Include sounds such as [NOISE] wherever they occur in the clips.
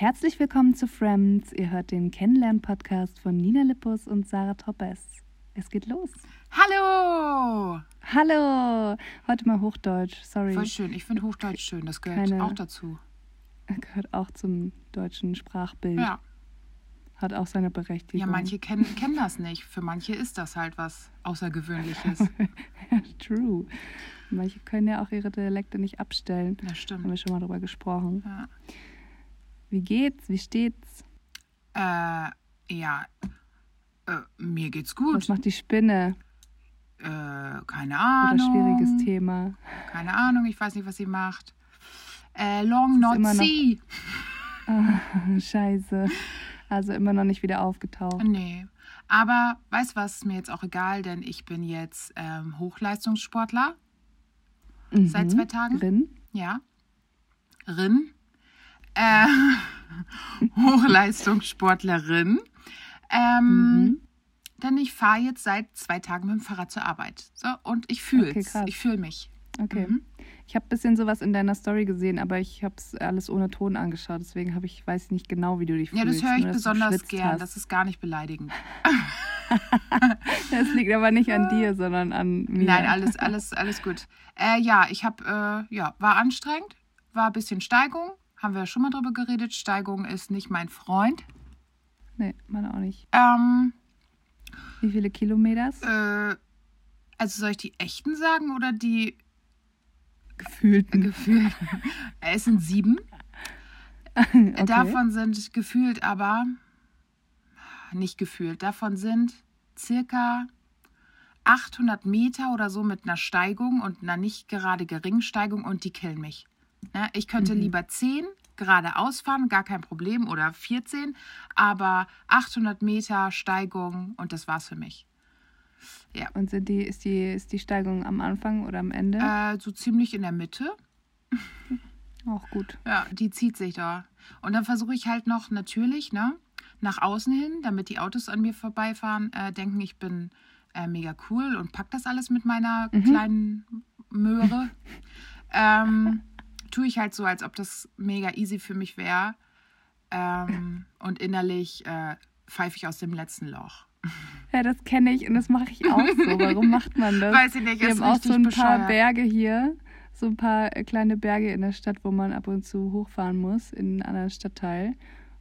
Herzlich willkommen zu Friends. Ihr hört den Kennenlern-Podcast von Nina Lippus und Sarah Toppes. Es geht los. Hallo! Hallo! Heute mal Hochdeutsch, sorry. Voll schön. Ich finde Hochdeutsch schön. Das gehört Keine- auch dazu. Gehört auch zum deutschen Sprachbild. Ja. Hat auch seine Berechtigung. Ja, manche kennen, kennen das nicht. Für manche ist das halt was Außergewöhnliches. [LAUGHS] True. Manche können ja auch ihre Dialekte nicht abstellen. Das Haben stimmt. wir schon mal drüber gesprochen. Ja. Wie geht's? Wie steht's? Äh, ja. Äh, mir geht's Was gut. macht die Spinne? Äh, keine Oder Ahnung. schwieriges Thema? Keine Ahnung. Ich weiß nicht, was sie macht. Äh, long not see. [LAUGHS] Ah, scheiße. Also immer noch nicht wieder aufgetaucht. Nee. Aber weißt du was, ist mir jetzt auch egal, denn ich bin jetzt ähm, Hochleistungssportler. Seit Mhm. zwei Tagen. Drin? Ja. Rin. Äh, [LAUGHS] Hochleistungssportlerin. Ähm, Mhm. Denn ich fahre jetzt seit zwei Tagen mit dem Fahrrad zur Arbeit. So, und ich fühle Okay, es. krass. ich fühle mich. Okay. Mhm. Ich habe ein bisschen sowas in deiner Story gesehen, aber ich habe es alles ohne Ton angeschaut. Deswegen habe ich weiß nicht genau, wie du dich Ja, fühlst. das höre ich nur, besonders gern. Hast. Das ist gar nicht beleidigend. [LAUGHS] [LAUGHS] Das liegt aber nicht an dir, sondern an mir. Nein, alles, alles, alles gut. Äh, ja, ich habe, äh, ja, war anstrengend, war ein bisschen Steigung. Haben wir ja schon mal drüber geredet. Steigung ist nicht mein Freund. Nee, meine auch nicht. Ähm, Wie viele Kilometers? äh, also soll ich die echten sagen oder die Gefühlten. gefühlt? [LAUGHS] es sind sieben. Okay. Davon sind gefühlt aber, nicht gefühlt, davon sind circa 800 Meter oder so mit einer Steigung und einer nicht gerade geringen Steigung und die killen mich. Ne, Ich könnte Mhm. lieber 10 geradeaus fahren, gar kein Problem, oder 14, aber 800 Meter Steigung und das war's für mich. Und sind die, ist, die, ist die Steigung am Anfang oder am Ende? Äh, so ziemlich in der Mitte. [LAUGHS] Auch gut. Ja, die zieht sich da. Und dann versuche ich halt noch natürlich, ne, nach außen hin, damit die Autos an mir vorbeifahren, äh, denken, ich bin äh, mega cool und pack das alles mit meiner kleinen Möhre. [LAUGHS] ähm, tue ich halt so, als ob das mega easy für mich wäre. Ähm, [LAUGHS] und innerlich äh, pfeife ich aus dem letzten Loch. [LAUGHS] Ja, das kenne ich und das mache ich auch so. Warum [LAUGHS] macht man das? Weiß ich nicht, Wir haben auch so ein paar bescheuert. Berge hier, so ein paar äh, kleine Berge in der Stadt, wo man ab und zu hochfahren muss, in einen anderen Stadtteil.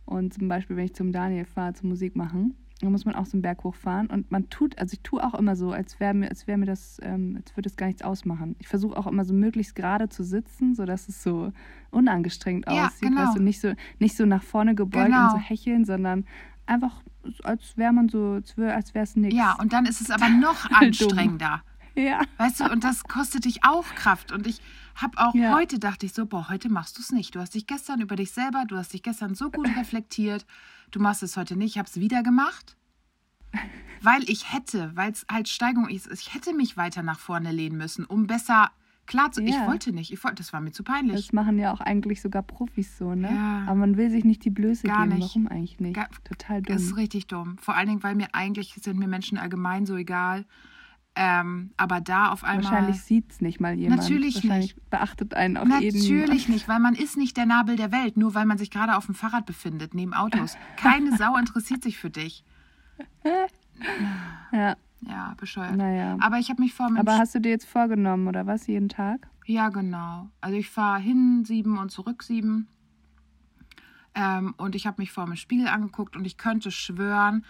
Und zum Beispiel, wenn ich zum Daniel fahre, zum Musik machen, dann muss man auch so einen Berg hochfahren. Und man tut, also ich tue auch immer so, als wäre mir, als wäre mir das, ähm, als würde es gar nichts ausmachen. Ich versuche auch immer so möglichst gerade zu sitzen, sodass es so unangestrengt Ja, aussieht. genau. Weißt du, nicht so, nicht so nach vorne gebeugt Genau. und so hecheln, sondern einfach, als wäre man so, als wäre es nichts. Ja, und dann ist es aber [LAUGHS] noch Dumm. anstrengender. ja. Weißt du, und das kostet dich auch Kraft. Und ich habe auch Ja. heute dachte ich so, boah, heute machst du es nicht. Du hast dich gestern über dich selber, du hast dich gestern so gut [LAUGHS] reflektiert. Du machst es heute nicht. Ich habe es wieder gemacht. Weil ich hätte, weil es halt Steigung ist, ich hätte mich weiter nach vorne lehnen müssen, um besser klar zu. Ich Ja. wollte nicht. Ich wollte, das war mir zu peinlich. Das machen ja auch eigentlich sogar Profis so, ne? Ja. Aber man will sich nicht die Blöße Gar geben. nicht. Warum eigentlich nicht? Gar- Total dumm. Das ist richtig dumm. Vor allen Dingen, weil mir eigentlich sind mir Menschen allgemein so egal. Ähm, aber da auf einmal. Wahrscheinlich sieht es nicht mal jemand. Natürlich Wahrscheinlich beachtet einen auf jeden Natürlich nicht, weil man ist nicht der Nabel der Welt, nur weil man sich gerade auf dem Fahrrad befindet, neben Autos. [LAUGHS] Keine Sau interessiert sich für dich. Ja, Ja, bescheuert. naja. Aber ich habe mich vor... Aber hast du dir jetzt vorgenommen, oder was, jeden Tag? ja, genau. Also ich fahre hin sieben und zurück sieben. Ähm, und ich habe mich vor dem Spiegel angeguckt und ich könnte schwören,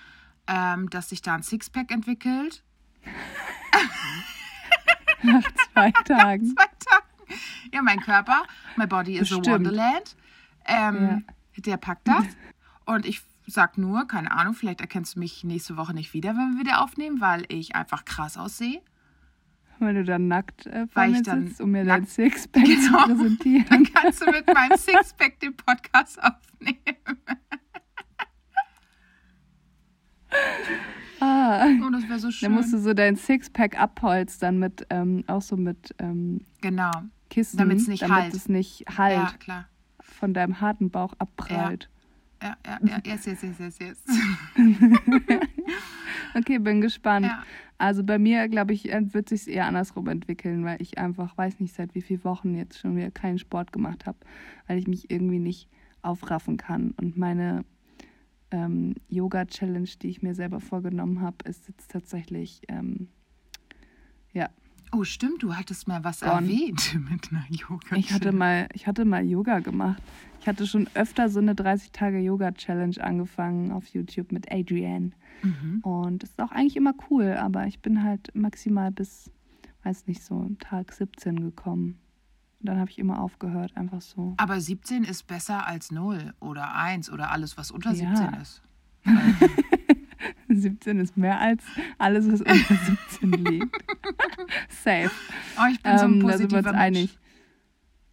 ähm, dass sich da ein Sixpack entwickelt. [LAUGHS] Nach zwei Tagen. Zwei Tagen. Ja, mein Körper, my body is a Bestimmt. wonderland. Ähm, Der packt das. [LAUGHS] Und ich sag nur, keine Ahnung, vielleicht erkennst du mich nächste Woche nicht wieder, wenn wir wieder aufnehmen, weil ich einfach krass aussehe. Wenn du dann nackt äh, vor Weil mir ich dann sitzt, um mir dein Sixpack Genau. zu präsentieren. Dann kannst du mit meinem Sixpack den Podcast aufnehmen. [LAUGHS] Ah, Oh, das wäre so schön. dann musst du so dein Sixpack abholstern mit, ähm, auch so mit ähm, genau. Kissen, Damit's nicht damit halt. es nicht halt Ja, klar. von deinem harten Bauch abprallt. Ja, ja, ja. Yes, yes, yes, yes, yes. [LAUGHS] Okay, bin gespannt. Ja. Also bei mir, glaube ich, äh, wird sich eher andersrum entwickeln, weil ich einfach weiß nicht, seit wie vielen Wochen jetzt schon wieder keinen Sport gemacht habe, weil ich mich irgendwie nicht aufraffen kann. Und meine ähm, Yoga-Challenge, die ich mir selber vorgenommen habe, ist jetzt tatsächlich, ähm, ja. Oh, stimmt, du hattest mal was Gone. erwähnt [LAUGHS] mit einer yoga Ich hatte mal, ich hatte mal Yoga gemacht. Ich hatte schon öfter so eine 30-Tage-Yoga-Challenge angefangen auf YouTube mit Adrienne. Mhm. Und das ist auch eigentlich immer cool, aber ich bin halt maximal bis, weiß nicht, so Tag 17 gekommen. Und dann habe ich immer aufgehört, einfach so. Aber 17 ist besser als 0 oder 1 oder alles, was unter Ja. 17 ist. [LAUGHS] 17 ist mehr als alles, was unter [LAUGHS] 17 liegt. [LAUGHS] Safe. Oh, ich bin so ein Ähm, da sind wir uns einig.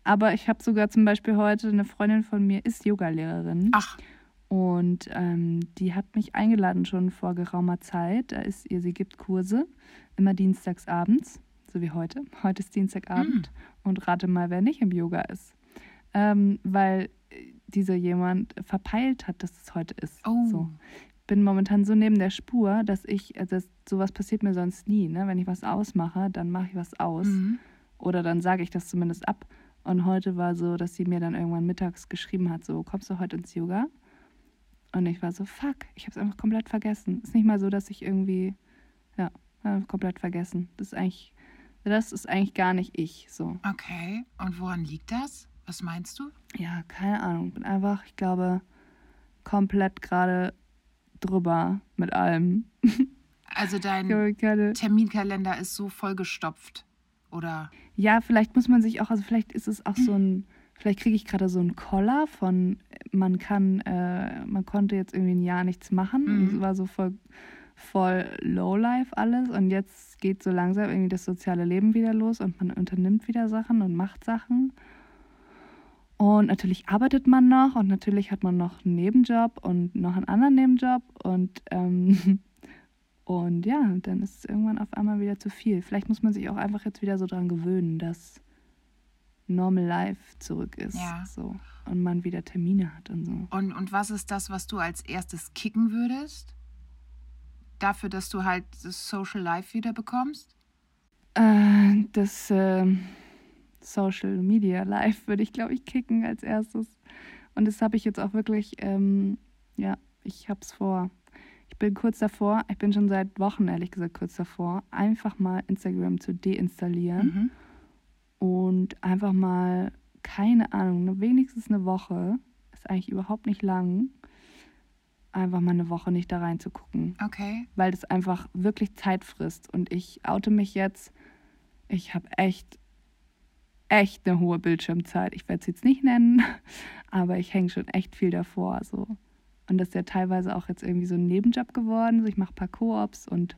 Aber ich habe sogar zum Beispiel heute, eine Freundin von mir ist Yogalehrerin. Ach, Und ähm, die hat mich eingeladen schon vor geraumer Zeit. Da ist ihr, sie gibt Kurse, immer dienstags abends, so wie heute. Heute ist Dienstagabend. Und rate mal, wer nicht im Yoga ist. Ähm, weil äh, dieser jemand verpeilt hat, dass es heute ist. Oh. So. Ich bin momentan so neben der Spur, dass ich, das, sowas passiert mir sonst nie. Ne? Wenn ich was ausmache, dann mache ich was aus. mhm. Oder dann sage ich das zumindest ab. Und heute war so, dass sie mir dann irgendwann mittags geschrieben hat, so, kommst du heute ins Yoga? Und ich war so, fuck, ich habe es einfach komplett vergessen. Ist nicht mal so, dass ich irgendwie, ja, komplett vergessen. Das ist eigentlich, das ist eigentlich gar nicht ich, so. okay. Und woran liegt das? Was meinst du? Ja, keine Ahnung. Bin einfach, ich glaube, komplett gerade drüber mit allem. [LAUGHS] Also dein keine, Terminkalender ist so vollgestopft. Oder? Ja, vielleicht muss man sich auch, also vielleicht ist es auch so ein, vielleicht kriege ich gerade so einen Koller von, man kann, äh, man konnte jetzt irgendwie ein Jahr nichts machen. Und Mhm. es war so voll, voll Lowlife alles. Und jetzt geht so langsam irgendwie das soziale Leben wieder los und man unternimmt wieder Sachen und macht Sachen. Und natürlich arbeitet man noch und natürlich hat man noch einen Nebenjob und noch einen anderen Nebenjob und ähm, [LAUGHS] und ja, dann ist es irgendwann auf einmal wieder zu viel. Vielleicht muss man sich auch einfach jetzt wieder so dran gewöhnen, dass Normal Life zurück ist. Ja. So. Und man wieder Termine hat und so. Und, und was ist das, was du als erstes kicken würdest? Dafür, dass du halt das Social Life wieder bekommst? Äh, das äh, Social Media Live würde ich, glaube ich, kicken als erstes. Und das habe ich jetzt auch wirklich, ähm, ja, ich habe es vor. Ich bin kurz davor, ich bin schon seit Wochen, ehrlich gesagt, kurz davor, einfach mal Instagram zu deinstallieren. Mhm. und einfach mal, keine Ahnung, wenigstens eine Woche, ist eigentlich überhaupt nicht lang, einfach mal eine Woche nicht da reinzugucken, Okay. weil das einfach wirklich Zeit frisst. Und ich oute mich jetzt, ich habe echt, echt eine hohe Bildschirmzeit. Ich werde es jetzt nicht nennen, [LAUGHS] aber ich hänge schon echt viel davor. So. Und das ist ja teilweise auch jetzt irgendwie so ein Nebenjob geworden. So, ich mache ein paar Koops und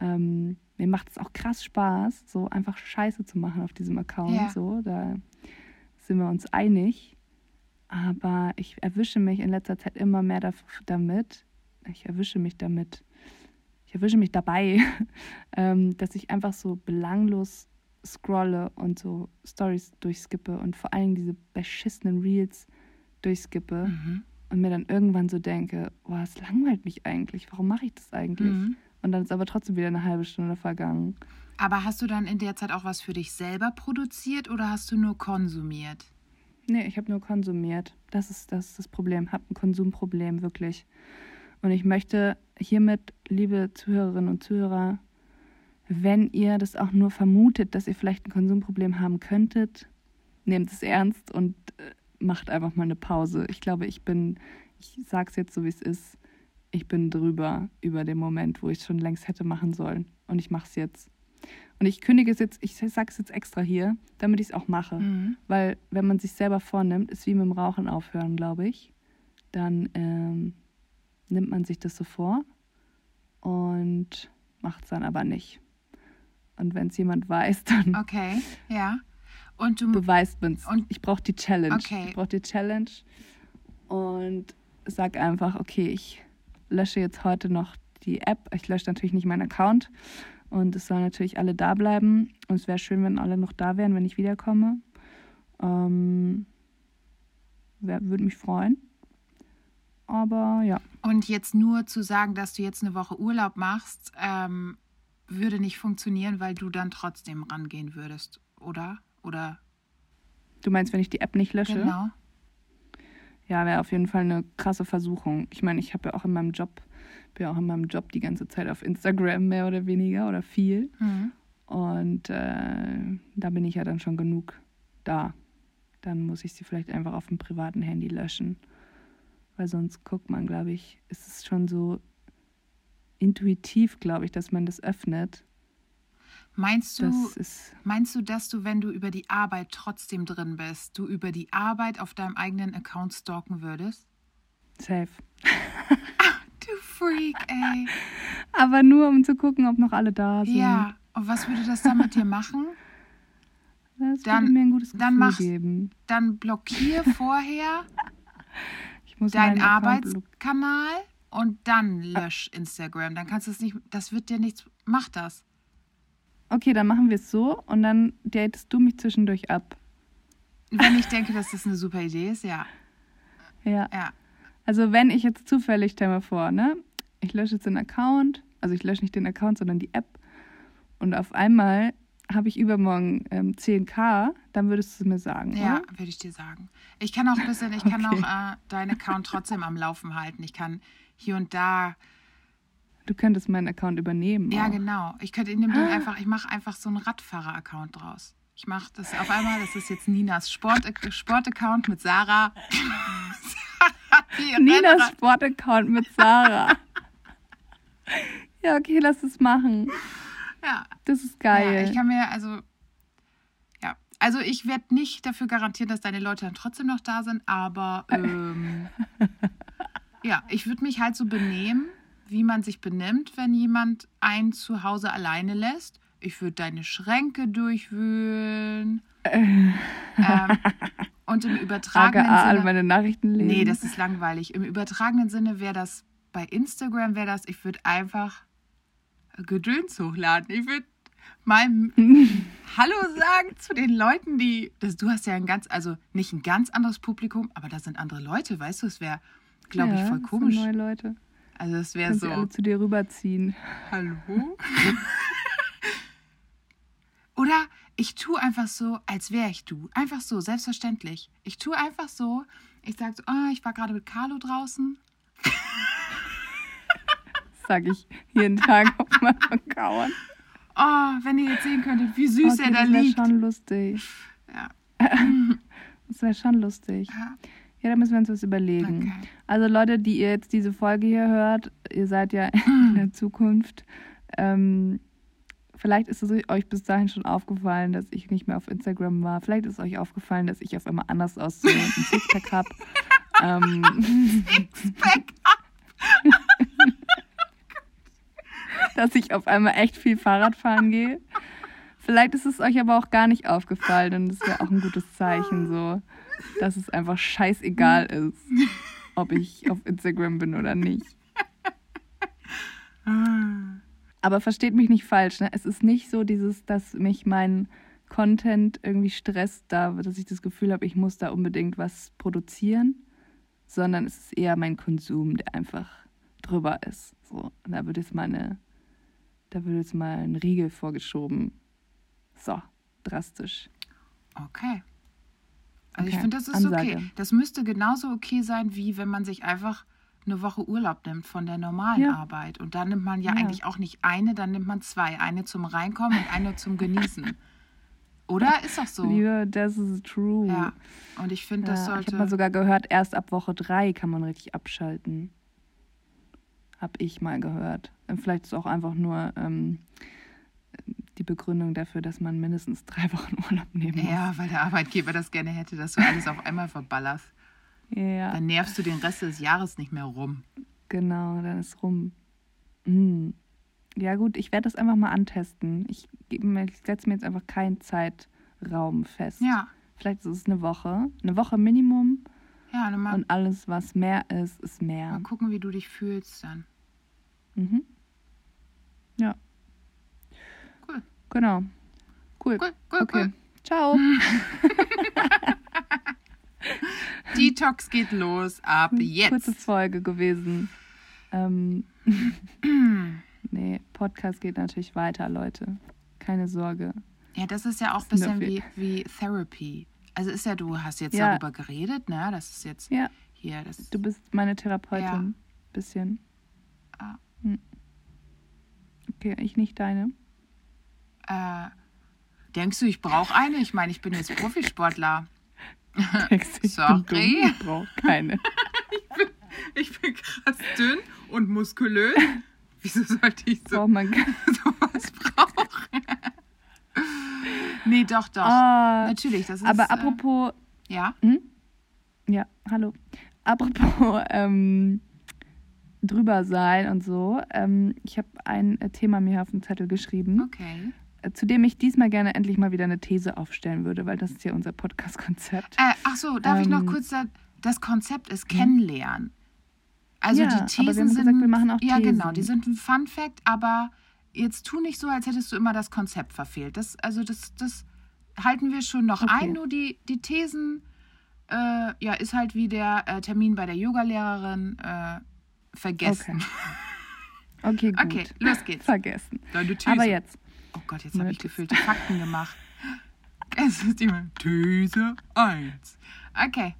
ähm, mir macht es auch krass Spaß, so einfach Scheiße zu machen auf diesem Account. Ja. So, da sind wir uns einig. Aber ich erwische mich in letzter Zeit immer mehr damit. Ich erwische mich damit. Ich erwische mich dabei, [LAUGHS] ähm, dass ich einfach so belanglos scrolle und so Stories durchskippe und vor allem diese beschissenen Reels durchskippe Mhm. und mir dann irgendwann so denke, boah, es langweilt mich eigentlich. Warum mache ich das eigentlich? Mhm. Und dann ist aber trotzdem wieder eine halbe Stunde vergangen. Aber hast du dann in der Zeit auch was für dich selber produziert oder hast du nur konsumiert? Nee, ich habe nur konsumiert. Das ist, das ist das Problem. Habe ein Konsumproblem, wirklich. Und ich möchte hiermit, liebe Zuhörerinnen und Zuhörer, wenn ihr das auch nur vermutet, dass ihr vielleicht ein Konsumproblem haben könntet, nehmt es ernst und äh, macht einfach mal eine Pause. Ich glaube, ich bin, ich sag's jetzt so, wie es ist, ich bin drüber über den Moment, wo ich es schon längst hätte machen sollen. Und ich mache es jetzt. Und ich kündige es jetzt, ich sage es jetzt extra hier, damit ich es auch mache. Mhm. Weil wenn man sich selber vornimmt, ist wie mit dem Rauchen aufhören, glaube ich. Dann ähm, nimmt man sich das so vor und macht es dann aber nicht. Und wenn es jemand weiß, [LAUGHS] dann Okay, ja. Und du beweist man es. Und- Ich brauche die Challenge. Okay. Ich brauche die Challenge und sag einfach, okay, ich lösche jetzt heute noch die App. Ich lösche natürlich nicht meinen Account und es sollen natürlich alle da bleiben. Und es wäre schön, wenn alle noch da wären, wenn ich wiederkomme. Ähm, würde mich freuen. Aber ja, Und jetzt nur zu sagen, dass du jetzt eine Woche Urlaub machst, ähm, würde nicht funktionieren, weil du dann trotzdem rangehen würdest, oder? Oder du meinst, wenn ich die App nicht lösche? genau. Ja, wäre auf jeden Fall eine krasse Versuchung. Ich meine, ich habe ja auch in meinem Job, bin ja auch in meinem Job die ganze Zeit auf Instagram mehr oder weniger oder viel. Mhm. Und äh, da bin ich ja dann schon genug da. Dann muss ich sie vielleicht einfach auf dem privaten Handy löschen. Weil sonst guckt man, glaube ich, ist es schon so intuitiv, glaube ich, dass man das öffnet. Meinst du, meinst du, dass du, wenn du über die Arbeit trotzdem drin bist, du über die Arbeit auf deinem eigenen Account stalken würdest? Safe. Du Freak, ey. [LAUGHS] Aber nur um zu gucken, ob noch alle da sind. Ja. Und was würde das dann mit dir machen? Das Dann- würde mir ein gutes Gefühl dann mach's- geben. Dann blockier vorher [LAUGHS] deinen Arbeitskanal und dann lösch Instagram. Dann kannst du es nicht, das wird dir nichts, mach das. Okay, dann machen wir es so und dann datest du mich zwischendurch ab. Wenn ich [LAUGHS] denke, dass das eine super Idee ist, ja. Ja. Ja. Also wenn ich jetzt zufällig, stell mal vor, ne? Ich lösche jetzt den Account, also ich lösche nicht den Account, sondern die App. Und auf einmal habe ich übermorgen ähm, 10k, dann würdest du es mir sagen, Ja, würde ich dir sagen. Ich kann auch ein bisschen, ich kann [LAUGHS] Okay. auch äh, deinen Account trotzdem am Laufen halten. Ich kann hier und da, Du könntest meinen Account übernehmen. ja auch. genau. Ich könnte in dem Ding einfach, ich mache einfach so einen Radfahrer-Account draus. Ich mache das auf einmal, das ist jetzt Ninas Sport- Sport-Account mit Sarah. [LAUGHS] [LAUGHS] Ninas Sportaccount mit Sarah. ja, okay, lass es machen. Ja, Das ist Ja, geil. ich kann mir, also, ja. Also ich werde nicht dafür garantieren, dass deine Leute dann trotzdem noch da sind, aber [LAUGHS] ähm, ja, ich würde mich halt so benehmen, wie man sich benimmt, wenn jemand einen zu Hause alleine lässt. Ich würde deine Schränke durchwühlen. [LAUGHS] ähm, und im übertragenen AKA all Sinne. meine Nachrichten lesen. Nee, das ist langweilig. Im übertragenen Sinne wäre das bei Instagram wäre das, ich würde einfach Gedöns hochladen. Ich würde mal [LAUGHS] Hallo sagen zu den Leuten, die. Das, du hast ja ein ganz, also nicht ein ganz anderes Publikum, aber da sind andere Leute, weißt du, es wäre, glaube ich, Ja, voll das sind komisch. neue Leute. Also es wäre so. alle zu dir rüberziehen. Hallo? [LAUGHS] Oder ich tue einfach so, als wäre ich du. Einfach so, selbstverständlich. Ich tue einfach so. Ich sage so, oh, ich war gerade mit Carlo draußen. [LAUGHS] Sage ich jeden Tag auf meinem Account. Oh, wenn ihr jetzt sehen könntet, wie süß Okay, er da das wäre liegt. schon lustig. [LAUGHS] Ja. [LAUGHS] Das wäre schon lustig. Ja, Ja, da müssen wir uns was überlegen. okay. Also Leute, die ihr jetzt diese Folge hier hört, ihr seid ja [CLEARS THROAT] in der Zukunft. Ähm, vielleicht ist es euch bis dahin schon aufgefallen, dass ich nicht mehr auf Instagram war. Vielleicht ist euch aufgefallen, dass ich auf einmal anders aussehe und ein Sixpack habe. [LAUGHS] ähm, Sixpack. [LAUGHS] dass ich auf einmal echt viel Fahrrad fahren gehe. Vielleicht ist es euch aber auch gar nicht aufgefallen und das wäre auch ein gutes Zeichen, so, dass es einfach scheißegal ist, ob ich auf Instagram bin oder nicht. [LAUGHS] Aber versteht mich nicht falsch, ne? Es ist nicht so dieses, dass mich mein Content irgendwie stresst, da, dass ich das Gefühl habe, ich muss da unbedingt was produzieren, sondern es ist eher mein Konsum, der einfach drüber ist. So, und da wird jetzt mal eine, da wird jetzt mal ein Riegel vorgeschoben. So, drastisch. Okay. Also ich Okay, finde, das ist Ansage. okay. Das müsste genauso okay sein, wie wenn man sich einfach eine Woche Urlaub nimmt von der normalen Ja. Arbeit. Und dann nimmt man ja, Ja. eigentlich auch nicht eine, dann nimmt man zwei. Eine zum Reinkommen und eine zum Genießen. [LAUGHS] Oder? Ist doch so. Liebe, das ist true. Ja. Und ich finde, das Ja, ich sollte. habe mal sogar gehört, erst ab Woche drei kann man richtig abschalten. Hab ich mal gehört. Und Vielleicht ist auch einfach nur ähm, die Begründung dafür, dass man mindestens drei [LAUGHS] Wochen Urlaub nehmen muss. ja, weil der Arbeitgeber das gerne hätte, dass du alles auf einmal verballerst. Ja, Dann nervst du den Rest des Jahres nicht mehr rum. genau, dann ist rum. Hm. Ja gut, ich werde das einfach mal antesten. Ich, ich setze mir jetzt einfach keinen Zeitraum fest. Ja. Vielleicht ist es eine Woche. Eine Woche Minimum. Ja, mal, Und alles, was mehr ist, ist mal mehr. gucken, wie du dich fühlst dann. Mhm. Ja. Cool. Genau. Cool. Cool, cool, Okay. cool. Ciao. [LAUGHS] Detox geht los ab Kurze jetzt. Folge gewesen. Ähm, nee, Podcast geht natürlich weiter, Leute. Keine Sorge. Ja, das ist ja auch ein bisschen wie, wie Therapy. Also ist ja, du hast jetzt Ja. darüber geredet, ne? Das ist jetzt Ja, hier. Das, Du bist meine Therapeutin. Ja. Bisschen. Ah. Hm. Okay, ich nicht deine. äh, denkst du, ich brauche eine? Ich meine, ich bin jetzt Profisportler. [LAUGHS] Ich Sorry. [LAUGHS] bin dumm? Ich brauche keine. Ich bin krass dünn und muskulös. [LAUGHS] Wieso sollte ich so gar sowas brauchen? nee, doch, doch. Ah, Natürlich, das ist. aber apropos, Äh, ja, ja, hallo. Apropos ähm, drüber sein und so. Ähm, ich habe ein äh, Thema mir auf den Zettel geschrieben, okay. Zu dem ich diesmal gerne endlich mal wieder eine These aufstellen würde, weil das ist ja unser Podcast-Konzept. Äh, ach so, darf ich noch Ähm, kurz sagen? Das Konzept ist Kennenlernen. Also Ja, die aber wir Thesen haben sind. gesagt, wir machen auch ja, genau, Thesen. die sind ein Fun Fact, aber jetzt tu nicht so, als hättest du immer das Konzept verfehlt. Das, also das, das halten wir schon noch Okay. ein, nur die, die Thesen, äh, ja, ist halt wie der äh, Termin bei der Yogalehrerin äh, vergessen. Okay, [LAUGHS] gut. Okay, los geht's. Vergessen. Deine These. Aber jetzt. Oh Gott, jetzt habe ich These. gefüllte Fakten gemacht. Es ist die These 1. Okay,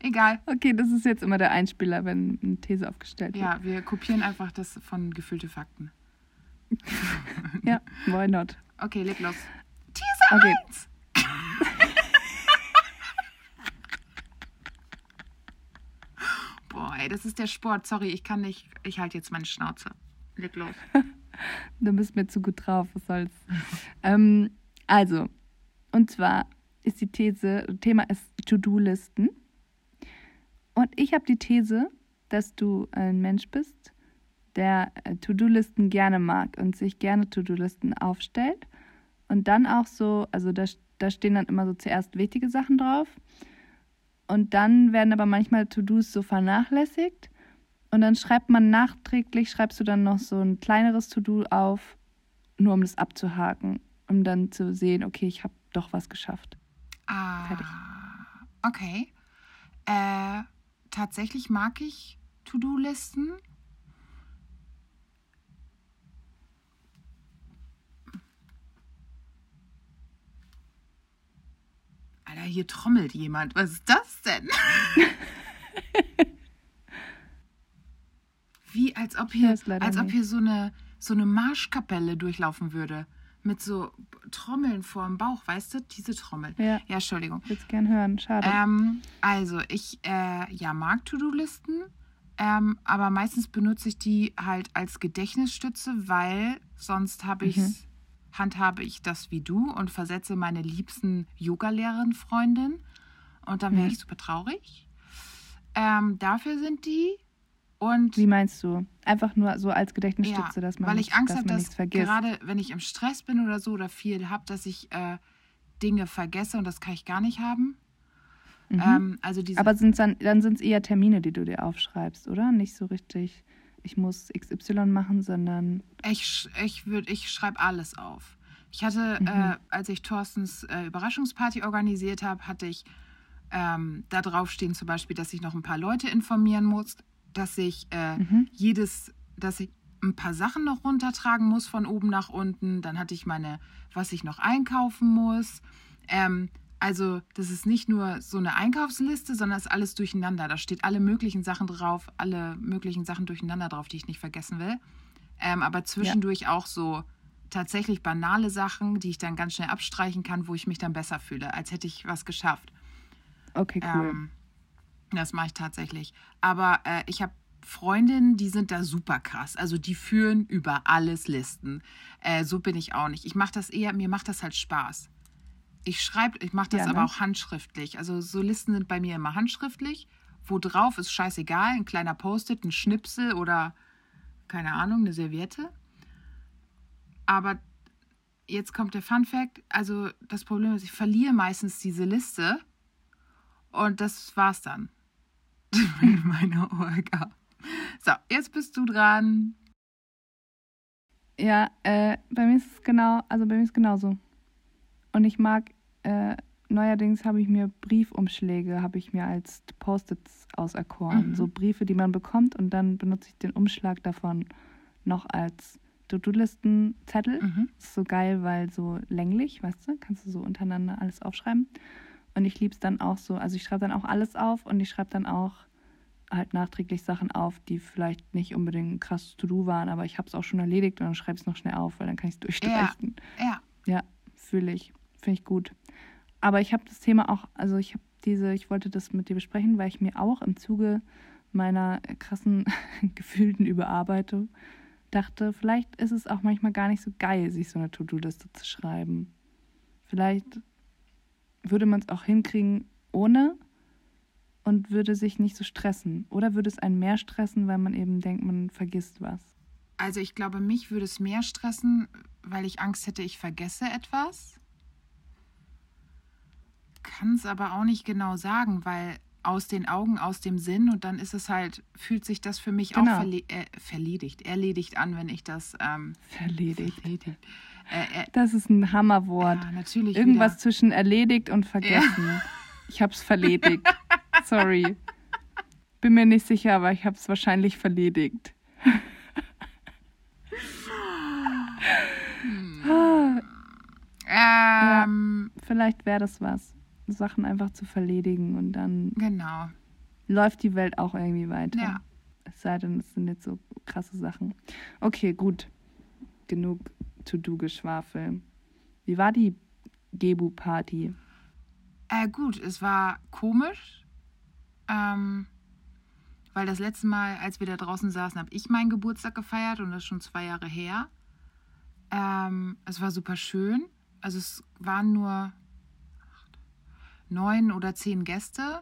egal. Okay, das ist jetzt immer der Einspieler, wenn eine These aufgestellt wird. Ja, wir kopieren einfach das von gefüllte Fakten. [LAUGHS] Ja, why not? Okay, leg los. These Okay. 1. [LAUGHS] Boah, ey, das ist der Sport. Sorry, ich kann nicht. Ich halte jetzt meine Schnauze. Leg los. [LAUGHS] Du bist mir zu gut drauf, was soll's. ähm, also, und zwar ist die These, Thema ist To-Do-Listen. Und ich habe die These, dass du ein Mensch bist, der äh, To-Do-Listen gerne mag und sich gerne To-Do-Listen aufstellt. Und dann auch so, also da, da stehen dann immer so zuerst wichtige Sachen drauf. Und dann werden aber manchmal To-Dos so vernachlässigt. Und dann schreibt man nachträglich, schreibst du dann noch so ein kleineres To-Do auf, nur um das abzuhaken, um dann zu sehen, okay, ich habe doch was geschafft. Ah, Fertig. okay. Äh, tatsächlich mag ich To-Do-Listen. Alter, hier trommelt jemand. Was ist das denn? [LAUGHS] [LAUGHS] Wie als ob hier, als ob hier so eine, so eine Marschkapelle durchlaufen würde. Mit so Trommeln vorm Bauch, weißt du? Diese Trommel. Ja. Ja, Entschuldigung. Ich würde es gern hören, schade. Ähm, also, ich äh, ja, mag To-Do-Listen, ähm, aber meistens benutze ich die halt als Gedächtnisstütze, weil sonst habe ich Mhm. handhabe ich das wie du und versetze meine liebsten Yoga-Lehrerin-Freundin und dann wäre Mhm. ich super traurig. Ähm, dafür sind die und Wie meinst du? Einfach nur so als Gedächtnisstütze, dass man, weil ich Angst dass habe, man dass nichts vergisst. gerade wenn ich im Stress bin oder so oder viel habe, dass ich äh, Dinge vergesse und das kann ich gar nicht haben. Mhm. Ähm, also diese Aber sind's dann, dann sind es eher Termine, die du dir aufschreibst, oder? Nicht so richtig, ich muss XY machen, sondern Ich, ich, würd- ich schreibe alles auf. Ich hatte, Mhm. äh, als ich Thorstens äh, Überraschungsparty organisiert habe, hatte ich ähm, da drauf stehen zum Beispiel, dass ich noch ein paar Leute informieren muss, dass ich äh, Mhm. jedes, dass ich ein paar Sachen noch runtertragen muss von oben nach unten. Dann hatte ich meine, was ich noch einkaufen muss. Ähm, also das ist nicht nur so eine Einkaufsliste, sondern es ist alles durcheinander. Da steht alle möglichen Sachen drauf, alle möglichen Sachen durcheinander drauf, die ich nicht vergessen will. Ähm, aber zwischendurch auch so tatsächlich banale Sachen, die ich dann ganz schnell abstreichen kann, wo ich mich dann besser fühle, als hätte ich was geschafft. okay, cool. Ähm, das mache ich tatsächlich. Aber äh, ich habe Freundinnen, die sind da super krass. Also die führen über alles Listen. Äh, so bin ich auch nicht. Ich mache das eher, mir macht das halt Spaß. Ich schreibe, ich mache das Ja, aber ne? auch handschriftlich. Also so Listen sind bei mir immer handschriftlich. Wo drauf ist scheißegal, ein kleiner Post-it, ein Schnipsel oder keine Ahnung, eine Serviette. Aber jetzt kommt der Fun Fact. Also das Problem ist, ich verliere meistens diese Liste. Und das war's dann. [LAUGHS] Mit meiner Orga. So, jetzt bist du dran. Ja, äh, bei mir ist es genau, also bei mir ist es genauso. Und ich mag, äh, neuerdings habe ich mir Briefumschläge, habe ich mir als Post-its auserkoren. Mhm. So Briefe, die man bekommt und dann benutze ich den Umschlag davon noch als To-Do-Listen-Zettel. Mhm. Ist so geil, weil so länglich, weißt du, kannst du so untereinander alles aufschreiben. Und ich liebe es dann auch so, also ich schreibe dann auch alles auf und ich schreibe dann auch halt nachträglich Sachen auf, die vielleicht nicht unbedingt krass To-Do waren, aber ich habe es auch schon erledigt und dann schreibe ich es noch schnell auf, weil dann kann ich es durchstreichen. Ja. ja. Ja, fühle ich. Finde ich gut. Aber ich habe das Thema auch, also ich habe diese, ich wollte das mit dir besprechen, weil ich mir auch im Zuge meiner krassen [LAUGHS] gefühlten Überarbeitung dachte, vielleicht ist es auch manchmal gar nicht so geil, sich so eine To-Do-Liste zu schreiben. Vielleicht würde man es auch hinkriegen ohne und würde sich nicht so stressen. Oder würde es einen mehr stressen, weil man eben denkt, man vergisst was? Also ich glaube, mich würde es mehr stressen, weil ich Angst hätte, ich vergesse etwas. Kann es aber auch nicht genau sagen, weil aus den Augen, aus dem Sinn und dann ist es halt, fühlt sich das für mich Genau. auch verle äh, verledigt, erledigt an, wenn ich das ähm, Verledigt. verledigt. Äh, äh, Das ist ein Hammerwort. ja, natürlich Irgendwas wieder. zwischen erledigt und vergessen. Ich hab's verledigt. Sorry. Bin mir nicht sicher, aber ich hab's wahrscheinlich verledigt. Ah, Ähm, Vielleicht wäre das was. Sachen einfach zu verledigen und dann Genau. läuft die Welt auch irgendwie weiter. Ja. Es sei denn, es sind jetzt so krasse Sachen. Okay, gut. Genug To-Do-Geschwafel. Wie war die Gebu-Party? Äh, gut, es war komisch, ähm, weil das letzte Mal, als wir da draußen saßen, habe ich meinen Geburtstag gefeiert und das ist schon zwei Jahre her. Ähm, es war super schön. Also es waren nur neun oder zehn Gäste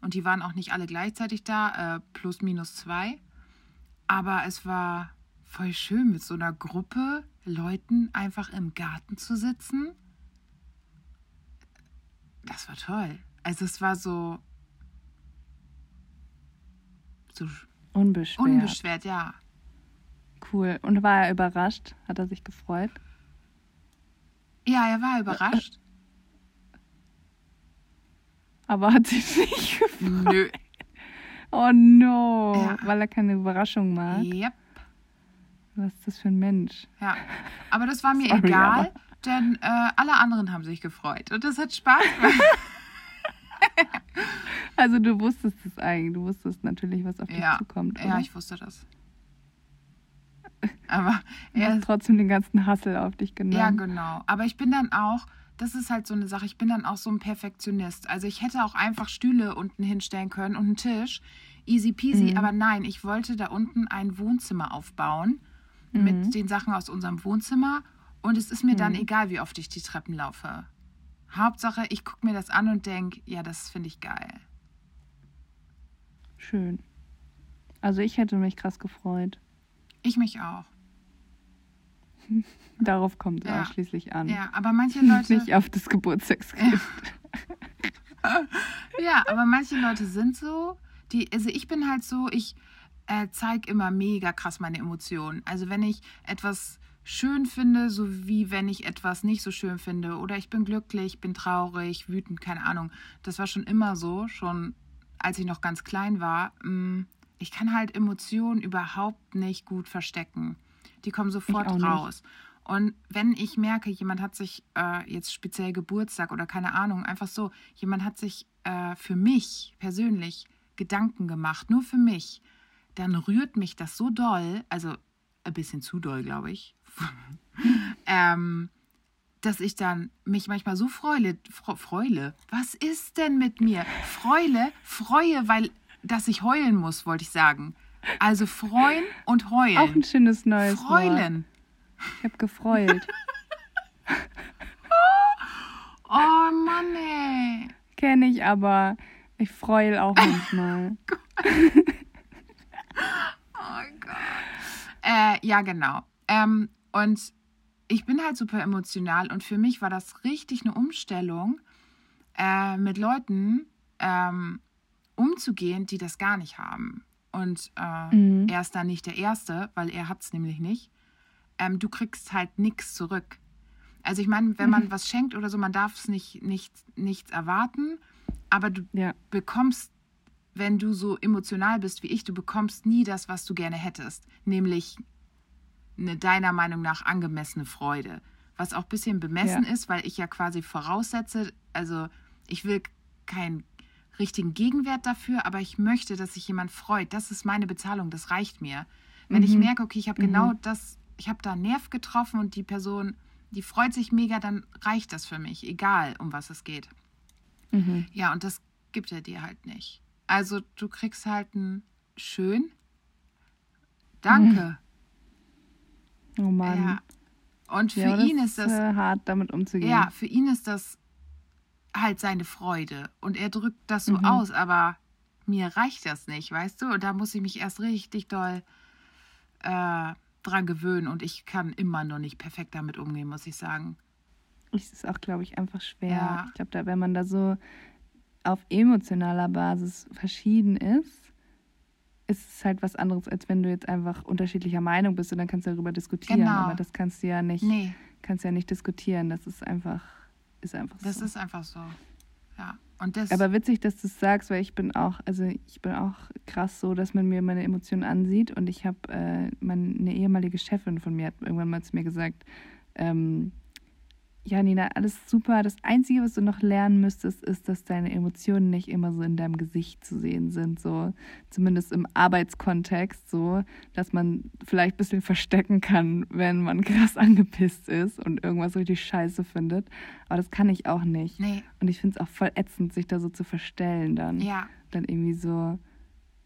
und die waren auch nicht alle gleichzeitig da, äh, plus minus zwei. Aber es war voll schön, mit so einer Gruppe Leuten einfach im Garten zu sitzen das war toll. Also es war so, so Unbeschwert. unbeschwert, ja. Cool. Und war er überrascht? Hat er sich gefreut? Ja, er war überrascht. [LAUGHS] Aber hat sich nicht gefreut. Nö. Oh no. Ja. Weil er keine Überraschung mag. Yep. Was ist das für ein Mensch? Ja. Aber das war mir [LAUGHS] Sorry, egal, aber- denn äh, alle anderen haben sich gefreut. Und das hat Spaß gemacht. [LAUGHS] Also du wusstest es eigentlich. Du wusstest natürlich, was auf dich ja. zukommt. Oder? ja, ich wusste das. Aber [LAUGHS] du er hast trotzdem den ganzen Hassel auf dich genommen. Ja, genau. Aber ich bin dann auch, das ist halt so eine Sache, ich bin dann auch so ein Perfektionist. Also ich hätte auch einfach Stühle unten hinstellen können und einen Tisch. Easy peasy. Mhm. Aber nein, ich wollte da unten ein Wohnzimmer aufbauen Mhm. mit den Sachen aus unserem Wohnzimmer. Und es ist mir dann Mhm. egal, wie oft ich die Treppen laufe. Hauptsache, ich gucke mir das an und denke, ja, das finde ich geil. Schön. Also ich hätte mich krass gefreut. Ich mich auch. [LAUGHS] Darauf kommt es Ja. ausschließlich an. Ja, aber manche [LAUGHS] Leute. Nicht auf das Geburtstagsgift. [LAUGHS] Ja, aber manche Leute sind so, die, also ich bin halt so, ich äh, zeige immer mega krass meine Emotionen. Also wenn ich etwas schön finde, so wie wenn ich etwas nicht so schön finde, oder ich bin glücklich, bin traurig, wütend, keine Ahnung. Das war schon immer so, schon als ich noch ganz klein war. Mm, Ich kann halt Emotionen überhaupt nicht gut verstecken. Die kommen sofort raus. Und wenn ich merke, jemand hat sich äh, jetzt speziell Geburtstag oder keine Ahnung, einfach so, jemand hat sich äh, für mich persönlich Gedanken gemacht, nur für mich, dann rührt mich das so doll, also ein bisschen zu doll, glaube ich, [LAUGHS] ähm, dass ich dann mich manchmal so freule, freule. Was ist denn mit mir? Freule, freue, weil, dass ich heulen muss, wollte ich sagen. Also freuen und heulen. Auch ein schönes neues Wort. Freulen. Ich habe gefreut. [LAUGHS] Oh Mann, ey. Kenne ich, aber ich freue auch [LAUGHS] manchmal. Oh Gott. Äh, ja, genau. Ähm, und ich bin halt super emotional und für mich war das richtig eine Umstellung, äh, mit Leuten ähm, umzugehen, die das gar nicht haben. Und äh, Mhm. er ist dann nicht der Erste, weil er hat es nämlich nicht. Ähm, du kriegst halt nichts zurück. Also ich meine, wenn man was schenkt oder so, man darf es nicht, nicht, nichts erwarten, aber du Ja. bekommst, wenn du so emotional bist wie ich, du bekommst nie das, was du gerne hättest, nämlich eine deiner Meinung nach angemessene Freude. Was auch ein bisschen bemessen Ja. ist, weil ich ja quasi voraussetze, also ich will kein richtigen Gegenwert dafür, aber ich möchte, dass sich jemand freut. Das ist meine Bezahlung, das reicht mir. Wenn ich Mhm. merke, okay, ich habe Mhm. genau das, ich habe da einen Nerv getroffen und die Person, die freut sich mega, dann reicht das für mich, egal um was es geht. Mhm. Ja, und das gibt er dir halt nicht. Also du kriegst halt ein schön. Danke. Oh Mann. Ja. Und für Ja, ihn ist das, äh, hart, damit umzugehen. ja, für ihn ist das halt seine Freude. Und er drückt das so Mhm. aus, aber mir reicht das nicht, weißt du? Und da muss ich mich erst richtig doll äh, dran gewöhnen. Und ich kann immer noch nicht perfekt damit umgehen, muss ich sagen. Es ist auch, glaube ich, einfach schwer. Ja. Ich glaube, da, wenn man da so auf emotionaler Basis verschieden ist, ist es halt was anderes, als wenn du jetzt einfach unterschiedlicher Meinung bist und dann kannst du darüber diskutieren. Genau. Aber das kannst du ja nicht, Nee, kannst ja nicht diskutieren. Das ist einfach, ist einfach das so. ist einfach so. Ja. Und das. Aber witzig, dass du es sagst, weil ich bin auch, also ich bin auch krass so, dass man mir meine Emotionen ansieht und ich habe, äh, meine ehemalige Chefin von mir hat irgendwann mal zu mir gesagt, ähm, ja Nina, alles super. Das Einzige, was du noch lernen müsstest, ist, dass deine Emotionen nicht immer so in deinem Gesicht zu sehen sind, so zumindest im Arbeitskontext, so, dass man vielleicht ein bisschen verstecken kann, wenn man [LAUGHS] krass angepisst ist und irgendwas richtig scheiße findet. Aber das kann ich auch nicht. nee, Und ich finde es auch voll ätzend, sich da so zu verstellen dann. ja. Dann irgendwie so